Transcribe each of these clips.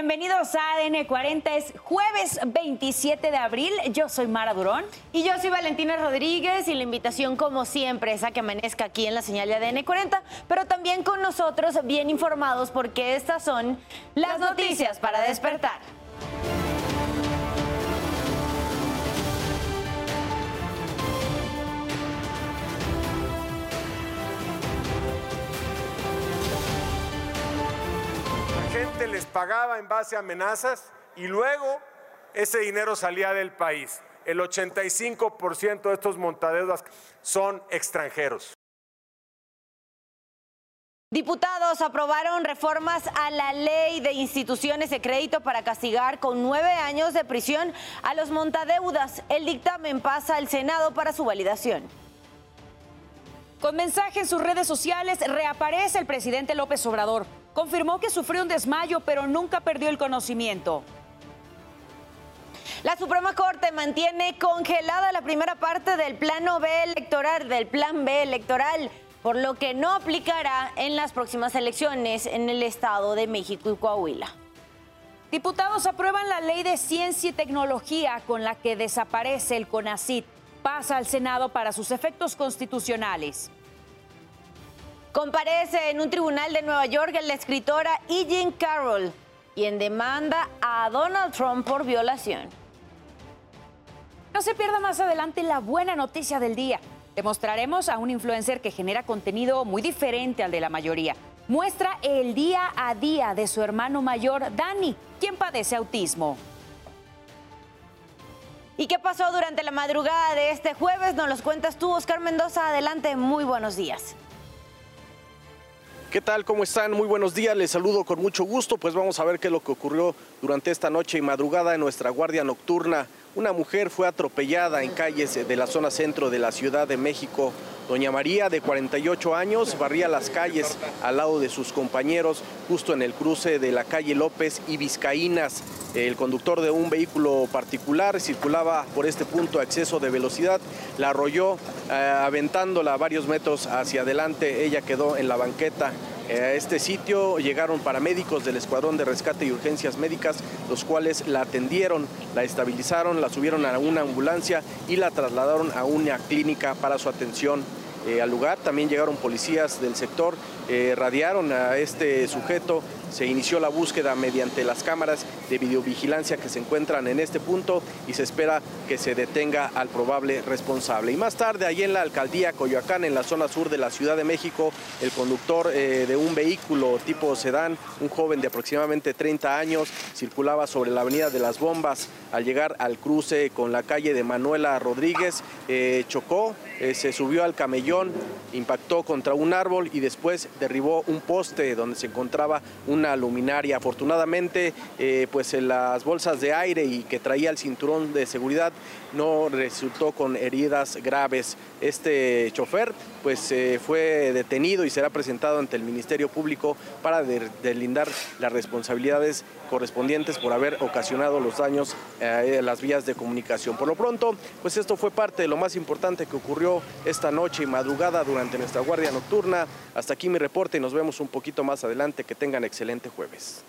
Bienvenidos a ADN 40. Es jueves 27 de abril. Yo soy Mara Durón. Y yo soy Valentina Rodríguez. Y la invitación, como siempre, es a que amanezca aquí en la señal de ADN 40, pero también con nosotros bien informados, porque estas son las, noticias para despertar. Les pagaba en base a amenazas y luego ese dinero salía del país. El 85% de estos montadeudas son extranjeros. Diputados aprobaron reformas a la ley de instituciones de crédito para castigar con nueve años de prisión a los montadeudas. El dictamen pasa al Senado para su validación. Con mensaje en sus redes sociales reaparece el presidente López Obrador confirmó que sufrió un desmayo, pero nunca perdió el conocimiento. La Suprema Corte mantiene congelada la primera parte del plano B electoral, del plan B electoral, por lo que no aplicará en las próximas elecciones en el Estado de México y Coahuila. Diputados aprueban la ley de ciencia y tecnología con la que desaparece el CONACIT. Pasa al Senado para sus efectos constitucionales. Comparece en un tribunal de Nueva York la escritora E. Jean Carroll, quien demanda a Donald Trump por violación. No se pierda más adelante la buena noticia del día. Demostraremos a un influencer que genera contenido muy diferente al de la mayoría. Muestra el día a día de su hermano mayor, Dani, quien padece autismo. ¿Y qué pasó durante la madrugada de este jueves? Nos los cuentas tú, Oscar Mendoza. Adelante, muy buenos días. ¿Qué tal? ¿Cómo están? Muy buenos días. Les saludo con mucho gusto. Pues vamos a ver qué es lo que ocurrió durante esta noche y madrugada en nuestra guardia nocturna. Una mujer fue atropellada en calles de la zona centro de la Ciudad de México. Doña María, de 48 años, barría las calles al lado de sus compañeros, justo en el cruce de la calle López y Vizcaínas. El conductor de un vehículo particular circulaba por este punto a exceso de velocidad, la arrolló eh, aventándola varios metros hacia adelante, ella quedó en la banqueta. Eh, a este sitio llegaron paramédicos del Escuadrón de Rescate y Urgencias Médicas, los cuales la atendieron, la estabilizaron, la subieron a una ambulancia y la trasladaron a una clínica para su atención eh, al lugar. También llegaron policías del sector, eh, radiaron a este sujeto, se inició la búsqueda mediante las cámaras de videovigilancia que se encuentran en este punto y se espera que se detenga al probable responsable. Y más tarde, allí en la alcaldía Coyoacán, en la zona sur de la Ciudad de México, el conductor eh, de un vehículo tipo sedán, un joven de aproximadamente 30 años, circulaba sobre la avenida de las Bombas. Al llegar al cruce con la calle de Manuela Rodríguez, chocó, se subió al camellón, impactó contra un árbol y después derribó un poste donde se encontraba una luminaria. Afortunadamente, eh, pues en las bolsas de aire y que traía el cinturón de seguridad no resultó con heridas graves. Este chofer pues eh, fue detenido y será presentado ante el Ministerio Público para deslindar las responsabilidades correspondientes por haber ocasionado los daños a las vías de comunicación. Por lo pronto, pues esto fue parte de lo más importante que ocurrió esta noche y madrugada durante nuestra guardia nocturna. Hasta aquí mi reporte y nos vemos un poquito más adelante. Que tengan excelente jueves.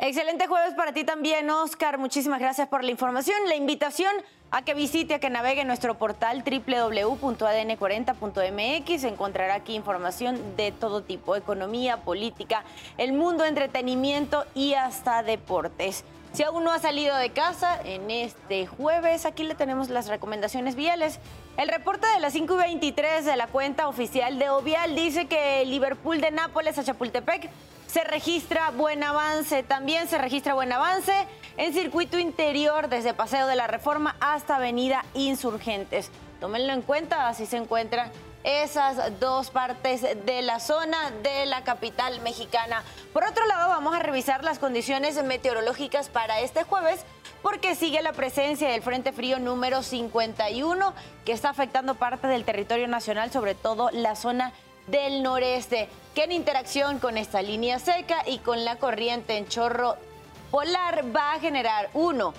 Excelente jueves para ti también, Oscar. Muchísimas gracias por la información. La invitación a que visite, a que navegue nuestro portal www.adn40.mx. Encontrará aquí información de todo tipo, economía, política, el mundo, entretenimiento y hasta deportes. Si aún no ha salido de casa, en este jueves aquí le tenemos las recomendaciones viales. El reporte de las 5 y 23 de la cuenta oficial de Ovial dice que Liverpool de Nápoles a Chapultepec se registra buen avance. También se registra buen avance en circuito interior desde Paseo de la Reforma hasta Avenida Insurgentes. Tómenlo en cuenta, así se encuentran esas dos partes de la zona de la capital mexicana. Por otro lado, vamos a revisar las condiciones meteorológicas para este jueves porque sigue la presencia del Frente Frío número 51 que está afectando parte del territorio nacional, sobre todo la zona del noreste, que en interacción con esta línea seca y con la corriente en chorro polar va a generar uno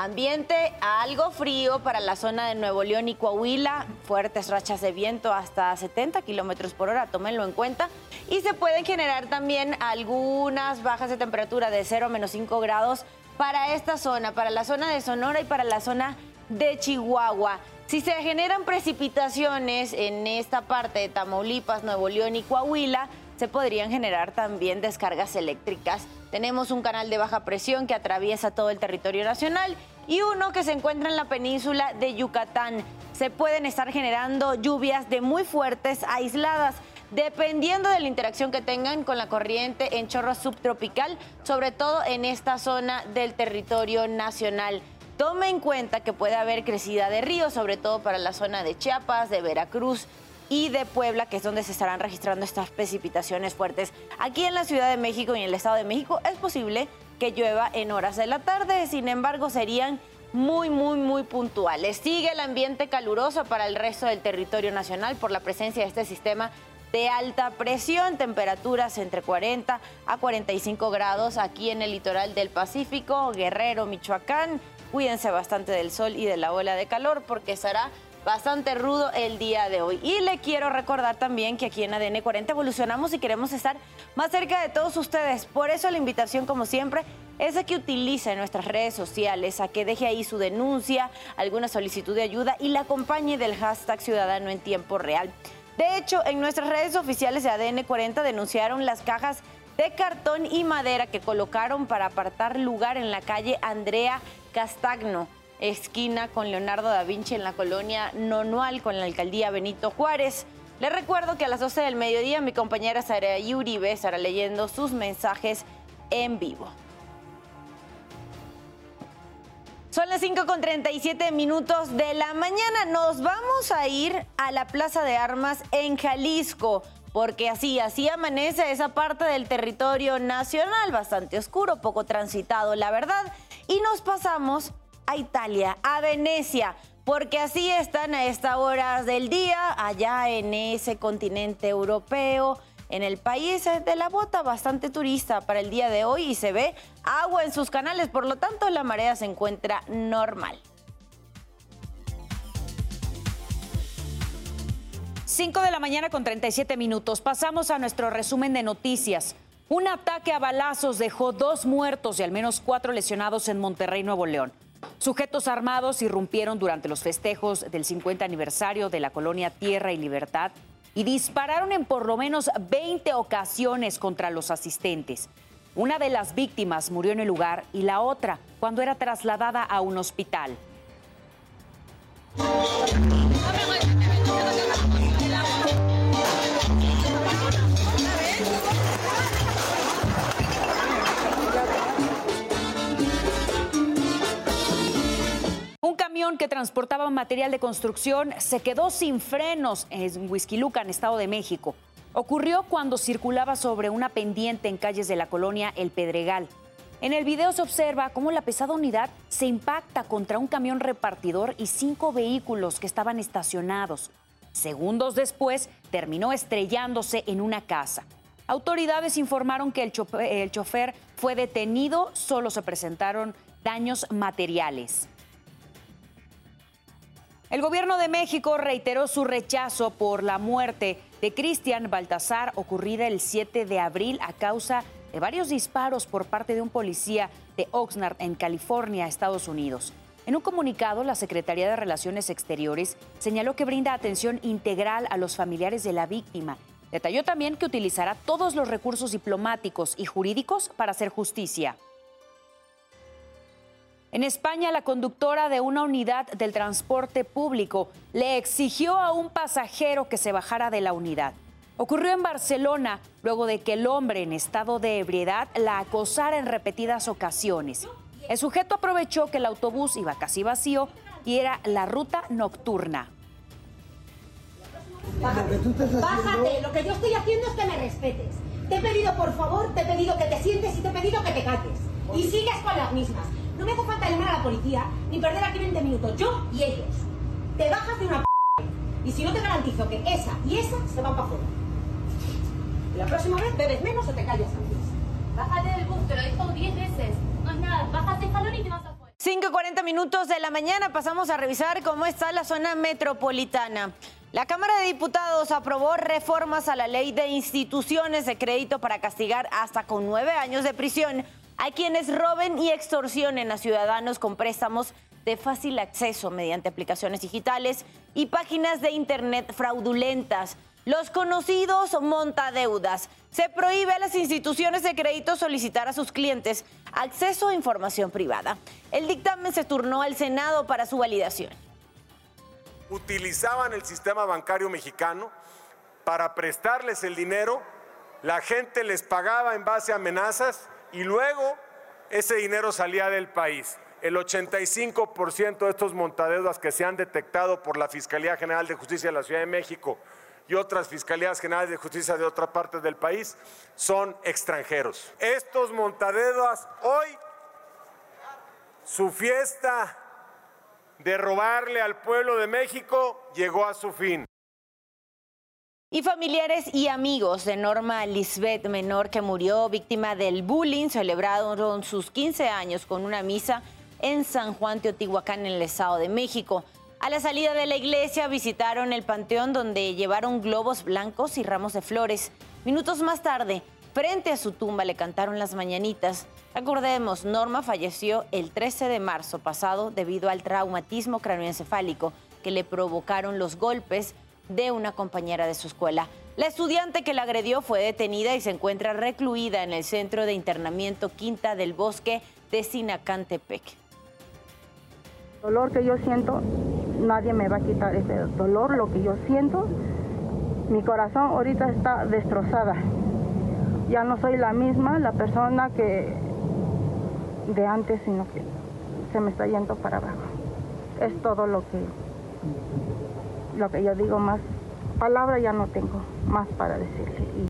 Ambiente algo frío para la zona de Nuevo León y Coahuila, fuertes rachas de viento hasta 70 kilómetros por hora, tómenlo en cuenta. Y se pueden generar también algunas bajas de temperatura de 0 a menos 5 grados para esta zona, para la zona de Sonora y para la zona de Chihuahua. Si se generan precipitaciones en esta parte de Tamaulipas, Nuevo León y Coahuila, se podrían generar también descargas eléctricas. Tenemos un canal de baja presión que atraviesa todo el territorio nacional y uno que se encuentra en la península de Yucatán. Se pueden estar generando lluvias de muy fuertes, aisladas, dependiendo de la interacción que tengan con la corriente en chorro subtropical, sobre todo en esta zona del territorio nacional. Tome en cuenta que puede haber crecida de ríos, sobre todo para la zona de Chiapas, de Veracruz, y de Puebla, que es donde se estarán registrando estas precipitaciones fuertes. Aquí en la Ciudad de México y en el Estado de México es posible que llueva en horas de la tarde, sin embargo serían muy, muy, muy puntuales. Sigue el ambiente caluroso para el resto del territorio nacional por la presencia de este sistema de alta presión, temperaturas entre 40 a 45 grados aquí en el litoral del Pacífico, Guerrero, Michoacán. Cuídense bastante del sol y de la ola de calor porque será bastante rudo el día de hoy. Y le quiero recordar también que aquí en ADN 40 evolucionamos y queremos estar más cerca de todos ustedes. Por eso la invitación, como siempre, es a que utilice nuestras redes sociales, a que deje ahí su denuncia, alguna solicitud de ayuda y la acompañe del hashtag Ciudadano en Tiempo Real. De hecho, en nuestras redes oficiales de ADN 40 denunciaron las cajas de cartón y madera que colocaron para apartar lugar en la calle Andrea Castagno esquina con Leonardo da Vinci en la colonia Nonual con la alcaldía Benito Juárez. Les recuerdo que a las 12 del mediodía mi compañera Sara Uribe estará leyendo sus mensajes en vivo. Son las 5 con 37 minutos de la mañana. Nos vamos a ir a la Plaza de Armas en Jalisco, porque así, así amanece esa parte del territorio nacional, bastante oscuro, poco transitado, la verdad. Y nos pasamos a Italia, a Venecia, porque así están a estas horas del día, allá en ese continente europeo, en el país de la bota, bastante turista para el día de hoy y se ve agua en sus canales, por lo tanto la marea se encuentra normal. 5 de la mañana con 37 minutos. Pasamos a nuestro resumen de noticias. Un ataque a balazos dejó dos muertos y al menos cuatro lesionados en Monterrey, Nuevo León. Sujetos armados irrumpieron durante los festejos del 50 aniversario de la colonia Tierra y Libertad y dispararon en por lo menos 20 ocasiones contra los asistentes. Una de las víctimas murió en el lugar y la otra cuando era trasladada a un hospital. Que transportaba material de construcción se quedó sin frenos en Huizquilucan, Estado de México. Ocurrió cuando circulaba sobre una pendiente en calles de la colonia El Pedregal. En el video se observa cómo la pesada unidad se impacta contra un camión repartidor y cinco vehículos que estaban estacionados. Segundos después, terminó estrellándose en una casa. Autoridades informaron que el chofer fue detenido, solo se presentaron daños materiales. El gobierno de México reiteró su rechazo por la muerte de Cristian Baltasar ocurrida el 7 de abril a causa de varios disparos por parte de un policía de Oxnard en California, Estados Unidos. En un comunicado, la Secretaría de Relaciones Exteriores señaló que brinda atención integral a los familiares de la víctima. Detalló también que utilizará todos los recursos diplomáticos y jurídicos para hacer justicia. En España, la conductora de una unidad del transporte público le exigió a un pasajero que se bajara de la unidad. Ocurrió en Barcelona luego de que el hombre en estado de ebriedad la acosara en repetidas ocasiones. El sujeto aprovechó que el autobús iba casi vacío y era la ruta nocturna. Bájate, bájate. Lo que yo estoy haciendo es que me respetes. Te he pedido, por favor, te he pedido que te sientes y te he pedido que te calles. Y sigues con las mismas. No me hace falta llamar a la policía ni perder aquí 20 minutos, yo y ellos. Te bajas de una p y si no te garantizo que esa y esa se van para afuera. La próxima vez bebes menos o te callas antes. Bájate del bus, te lo dicho 10 veces. No es nada, bájate escalón y te vas afuera. 5.40 minutos de la mañana pasamos a revisar cómo está la zona metropolitana. La Cámara de Diputados aprobó reformas a la ley de instituciones de crédito para castigar hasta con nueve años de prisión a quienes roben y extorsionen a ciudadanos con préstamos de fácil acceso mediante aplicaciones digitales y páginas de Internet fraudulentas. Los conocidos montadeudas. Se prohíbe a las instituciones de crédito solicitar a sus clientes acceso a información privada. El dictamen se turnó al Senado para su validación. Utilizaban el sistema bancario mexicano para prestarles el dinero, la gente les pagaba en base a amenazas y luego ese dinero salía del país. El 85% de estos montadeudas que se han detectado por la Fiscalía General de Justicia de la Ciudad de México y otras fiscalías generales de justicia de otra parte del país son extranjeros. Estos montadedos hoy, su fiesta de robarle al pueblo de México llegó a su fin. Y familiares y amigos de Norma Lisbeth Menor, que murió víctima del bullying, celebraron sus 15 años con una misa en San Juan Teotihuacán, en el Estado de México. A la salida de la iglesia visitaron el panteón donde llevaron globos blancos y ramos de flores. Minutos más tarde, frente a su tumba le cantaron las mañanitas. Recordemos, Norma falleció el 13 de marzo pasado debido al traumatismo cráneoencefálico que le provocaron los golpes de una compañera de su escuela. La estudiante que la agredió fue detenida y se encuentra recluida en el centro de internamiento Quinta del Bosque de Sinacantepec. El dolor que yo siento nadie me va a quitar ese dolor, lo que yo siento. Mi corazón ahorita está destrozada. Ya no soy la misma, la persona que de antes, sino que se me está yendo para abajo. Es todo lo que, lo que yo digo más. Palabra ya no tengo más para decirle.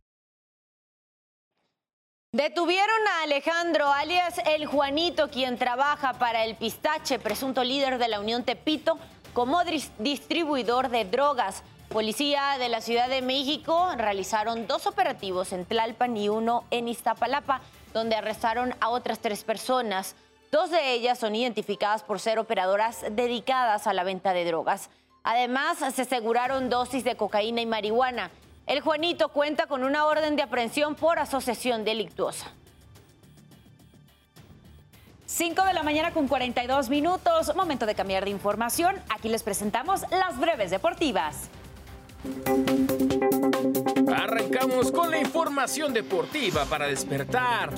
Detuvieron a Alejandro, alias el Juanito, quien trabaja para el Pistache, presunto líder de la Unión Tepito, como distribuidor de drogas. Policía de la Ciudad de México realizaron dos operativos en Tlalpan y uno en Iztapalapa, donde arrestaron a otras tres personas. Dos de ellas son identificadas por ser operadoras dedicadas a la venta de drogas. Además, se aseguraron dosis de cocaína y marihuana. El Juanito cuenta con una orden de aprehensión por asociación delictuosa. 5 de la mañana con 42 minutos, momento de cambiar de información. Aquí les presentamos las breves deportivas. Arrancamos con la información deportiva para despertar.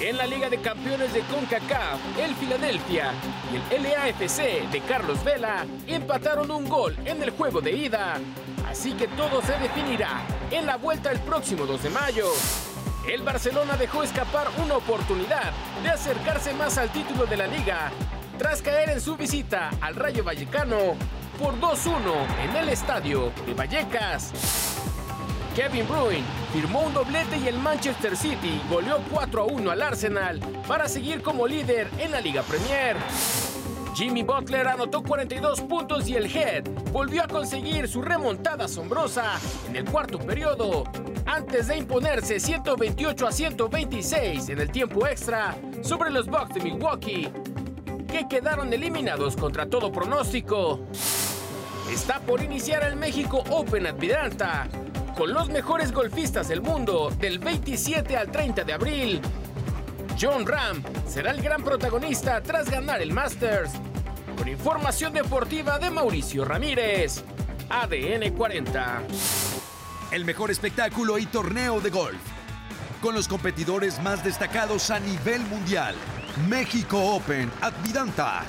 En la Liga de Campeones de CONCACAF, el Filadelfia y el LAFC de Carlos Vela empataron un gol en el juego de ida. Así que todo se definirá en la vuelta el próximo 2 de mayo el Barcelona dejó escapar una oportunidad de acercarse más al título de la liga tras caer en su visita al Rayo Vallecano por 2-1 en el estadio de Vallecas. Kevin Bruin firmó un doblete y el Manchester City goleó 4-1 al Arsenal para seguir como líder en la Liga Premier. Jimmy Butler anotó 42 puntos y el Head volvió a conseguir su remontada asombrosa en el cuarto periodo, antes de imponerse 128 a 126 en el tiempo extra sobre los Bucks de Milwaukee, que quedaron eliminados contra todo pronóstico. Está por iniciar el México Open Admiranta, con los mejores golfistas del mundo del 27 al 30 de abril John Ram será el gran protagonista tras ganar el Masters. Con información deportiva de Mauricio Ramírez, ADN 40. El mejor espectáculo y torneo de golf. Con los competidores más destacados a nivel mundial. México Open Advidanta.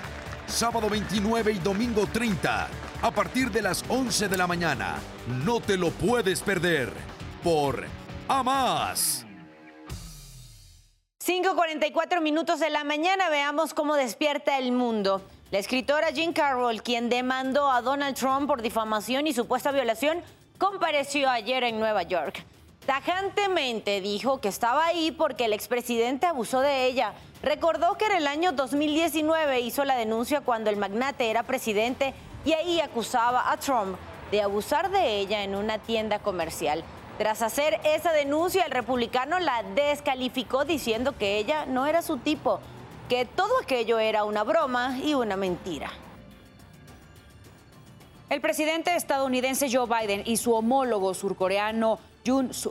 Sábado 29 y domingo 30. A partir de las 11 de la mañana. No te lo puedes perder. Por AMAS. 5.44 minutos de la mañana, veamos cómo despierta el mundo. La escritora Jean Carroll, quien demandó a Donald Trump por difamación y supuesta violación, compareció ayer en Nueva York. Tajantemente dijo que estaba ahí porque el expresidente abusó de ella. Recordó que en el año 2019 hizo la denuncia cuando el magnate era presidente y ahí acusaba a Trump de abusar de ella en una tienda comercial. Tras hacer esa denuncia, el republicano la descalificó diciendo que ella no era su tipo. que todo aquello era una broma y una mentira. El presidente estadounidense Joe Biden y su homólogo surcoreano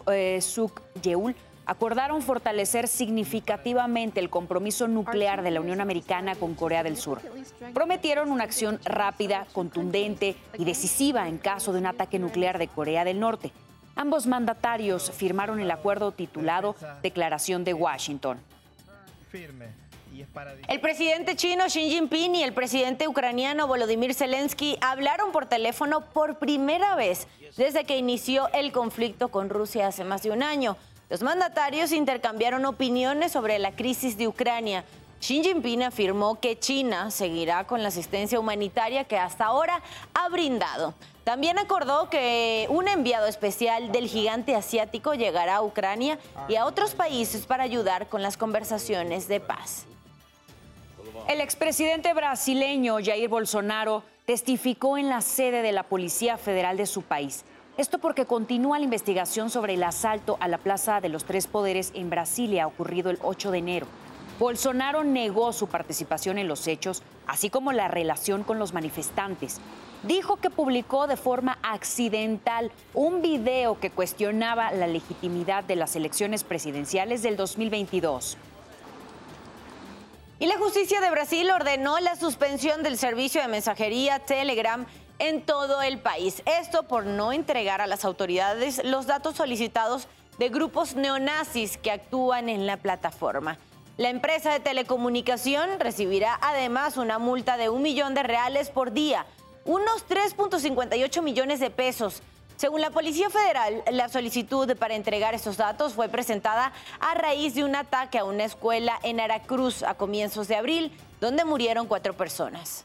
eh, Suk Yeol acordaron fortalecer significativamente el compromiso nuclear de la Unión Americana con Corea del Sur. Prometieron una acción rápida, contundente y decisiva en caso de un ataque nuclear de Corea del Norte. Ambos mandatarios firmaron el acuerdo titulado Declaración de Washington. El presidente chino Xi Jinping y el presidente ucraniano Volodymyr Zelensky hablaron por teléfono por primera vez desde que inició el conflicto con Rusia hace más de un año. Los mandatarios intercambiaron opiniones sobre la crisis de Ucrania. Xi Jinping afirmó que China seguirá con la asistencia humanitaria que hasta ahora ha brindado. También acordó que un enviado especial del gigante asiático llegará a Ucrania y a otros países para ayudar con las conversaciones de paz. El expresidente brasileño Jair Bolsonaro testificó en la sede de la Policía Federal de su país. Esto porque continúa la investigación sobre el asalto a la Plaza de los Tres Poderes en Brasilia ocurrido el 8 de enero. Bolsonaro negó su participación en los hechos, así como la relación con los manifestantes. Dijo que publicó de forma accidental un video que cuestionaba la legitimidad de las elecciones presidenciales del 2022. Y la justicia de Brasil ordenó la suspensión del servicio de mensajería Telegram en todo el país. Esto por no entregar a las autoridades los datos solicitados de grupos neonazis que actúan en la plataforma. La empresa de telecomunicación recibirá además una multa de un millón de reales por día, unos 3.58 millones de pesos. Según la Policía Federal, la solicitud para entregar estos datos fue presentada a raíz de un ataque a una escuela en Aracruz a comienzos de abril, donde murieron cuatro personas.